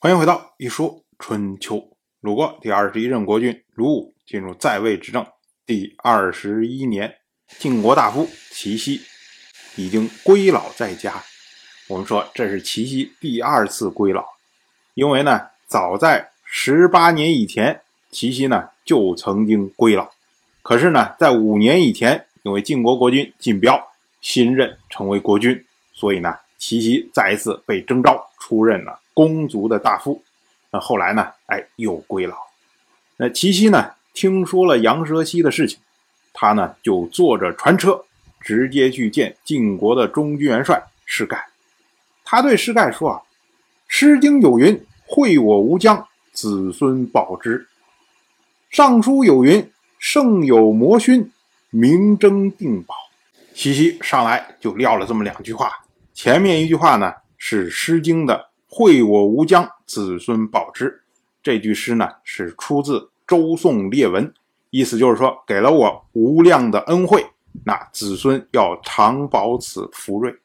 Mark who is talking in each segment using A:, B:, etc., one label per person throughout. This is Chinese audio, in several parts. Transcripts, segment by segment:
A: 欢迎回到《一说春秋》。鲁国第二十一任国君鲁武进入在位执政第二十一年，晋国大夫齐奚已经归老在家。我们说这是齐奚第二次归老，因为呢，早在十八年以前，齐奚呢就曾经归老。可是呢，在五年以前，因为晋国国君晋彪新任成为国君，所以呢，齐奚再一次被征召出任了公族的大夫。那后来呢，哎，又归老。那齐奚呢，听说了杨蛇溪的事情，他呢就坐着船车，直接去见晋国的中军元帅士盖。他对士盖说：“啊，《诗经》有云，‘惠我无疆，子孙保之’；尚书有云。”圣有魔勋，明争定保。西西上来就撂了这么两句话。前面一句话呢是《诗经》的“惠我无疆，子孙保之”。这句诗呢是出自周宋列文，意思就是说给了我无量的恩惠，那子孙要常保此福瑞。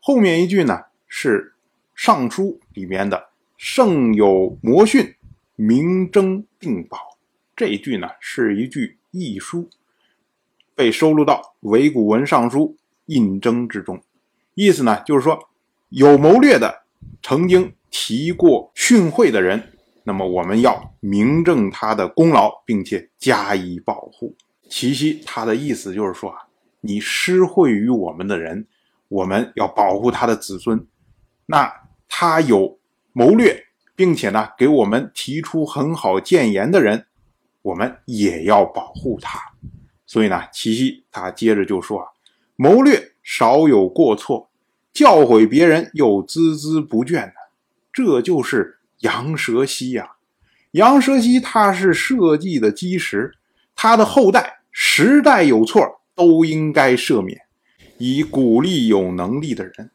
A: 后面一句呢是《尚书》里面的“圣有魔训，明争定保”。这一句呢是一句异书，被收录到《伪古文尚书印征》之中。意思呢就是说，有谋略的曾经提过训诲的人，那么我们要明证他的功劳，并且加以保护。齐奚他的意思就是说啊，你施惠于我们的人，我们要保护他的子孙。那他有谋略，并且呢给我们提出很好谏言的人。我们也要保护他，所以呢，齐奚他接着就说啊，谋略少有过错，教诲别人又孜孜不倦的，这就是杨蛇溪呀。杨蛇溪他是社稷的基石，他的后代十代有错都应该赦免，以鼓励有能力的人。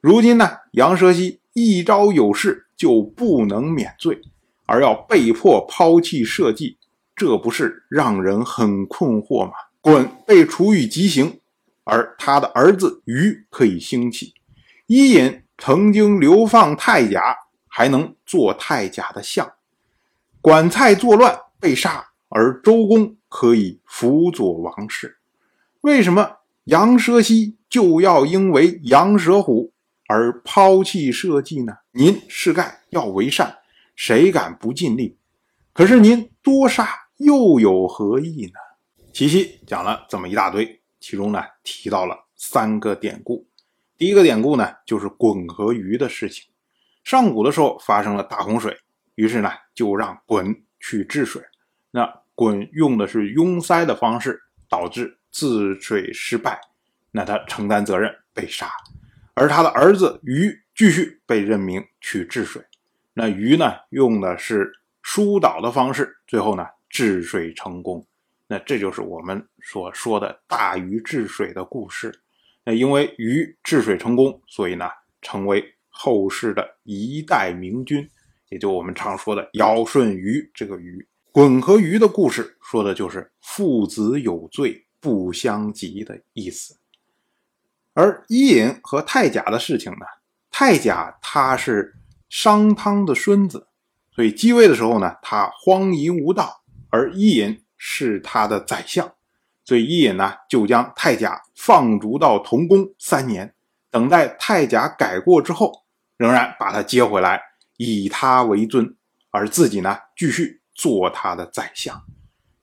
A: 如今呢，杨蛇溪一朝有事就不能免罪，而要被迫抛弃社稷。这不是让人很困惑吗？鲧被处以极刑，而他的儿子禹可以兴起。伊尹曾经流放太甲，还能做太甲的相。管蔡作乱被杀，而周公可以辅佐王室。为什么杨蛇溪就要因为杨蛇虎而抛弃社稷呢？您是盖要为善，谁敢不尽力？可是您多杀。又有何意呢？齐奚讲了这么一大堆，其中呢提到了三个典故。第一个典故呢就是鲧和禹的事情。上古的时候发生了大洪水，于是呢就让鲧去治水。那鲧用的是拥塞的方式，导致治水失败，那他承担责任被杀。而他的儿子禹继续被任命去治水。那禹呢用的是疏导的方式，最后呢。治水成功，那这就是我们所说的大禹治水的故事。那因为禹治水成功，所以呢，成为后世的一代明君，也就我们常说的尧舜禹这个禹。鲧和禹的故事，说的就是父子有罪不相及的意思。而伊尹和太甲的事情呢，太甲他是商汤的孙子，所以继位的时候呢，他荒淫无道。而伊尹是他的宰相，所以伊尹呢就将太甲放逐到同宫三年，等待太甲改过之后，仍然把他接回来，以他为尊，而自己呢继续做他的宰相。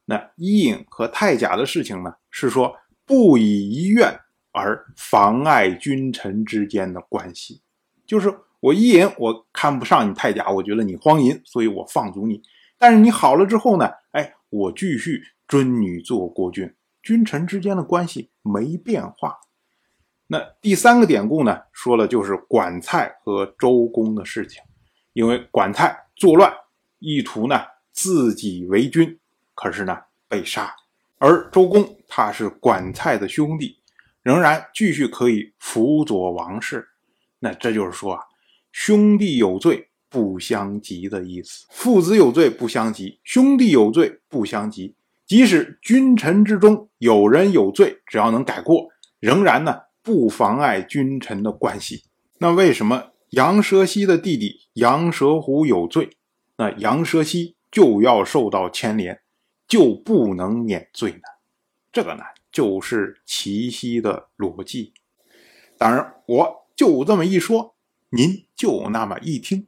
A: 那伊尹和太甲的事情呢，是说不以一愿而妨碍君臣之间的关系，就是我伊尹我看不上你太甲，我觉得你荒淫，所以我放逐你。但是你好了之后呢？哎，我继续尊你做国君，君臣之间的关系没变化。那第三个典故呢，说了就是管蔡和周公的事情。因为管蔡作乱，意图呢自己为君，可是呢被杀。而周公他是管蔡的兄弟，仍然继续可以辅佐王室。那这就是说啊，兄弟有罪。不相及的意思，父子有罪不相及，兄弟有罪不相及。即使君臣之中有人有罪，只要能改过，仍然呢不妨碍君臣的关系。那为什么杨蛇溪的弟弟杨蛇虎有罪，那杨蛇溪就要受到牵连，就不能免罪呢？这个呢，就是齐溪的逻辑。当然，我就这么一说，您就那么一听。